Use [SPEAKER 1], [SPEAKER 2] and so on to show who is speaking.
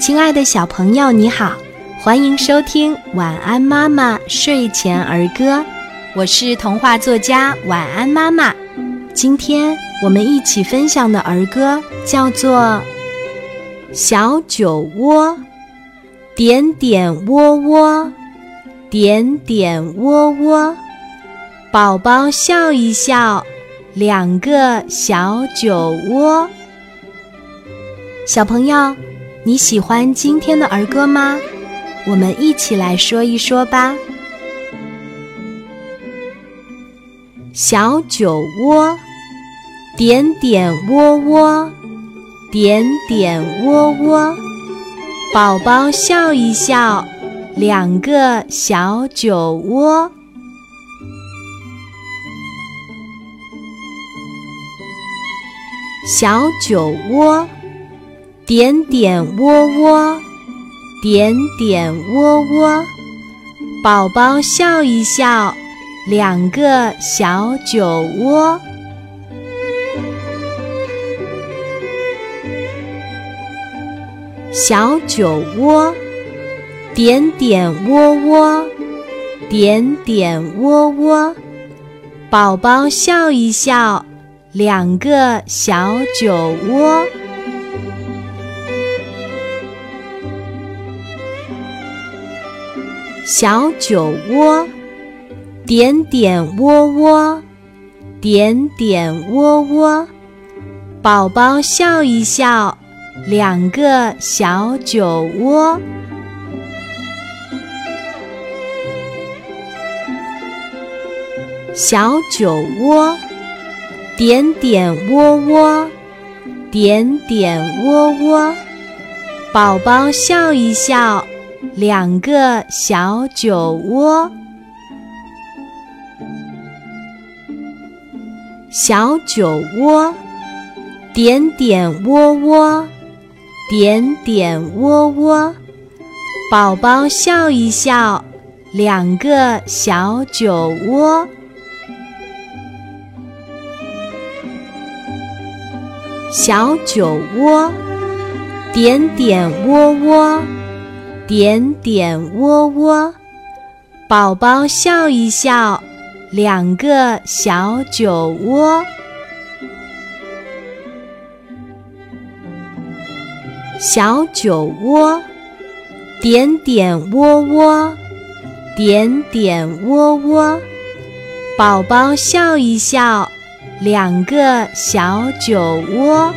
[SPEAKER 1] 亲爱的小朋友，你好，欢迎收听《晚安妈妈睡前儿歌》，我是童话作家晚安妈妈。今天我们一起分享的儿歌叫做《小酒窝》，点点窝窝，点点窝窝，宝宝笑一笑，两个小酒窝。小朋友。你喜欢今天的儿歌吗？我们一起来说一说吧。小酒窝，点点窝窝，点点窝窝，宝宝笑一笑，两个小酒窝。小酒窝。点点窝窝，点点窝窝，宝宝笑一笑，两个小酒窝。小酒窝，点点窝窝，点点窝窝，宝宝笑一笑，两个小酒窝。小酒窝，点点窝窝，点点窝窝，宝宝笑一笑，两个小酒窝。小酒窝，点点窝窝，点点窝窝，宝宝笑一笑。两个小酒窝，小酒窝，点点窝窝，点点窝窝，宝宝笑一笑，两个小酒窝，小酒窝，点点窝窝。点点窝窝，宝宝笑一笑，两个小酒窝。小酒窝，点点窝窝，点点窝窝，宝宝笑一笑，两个小酒窝。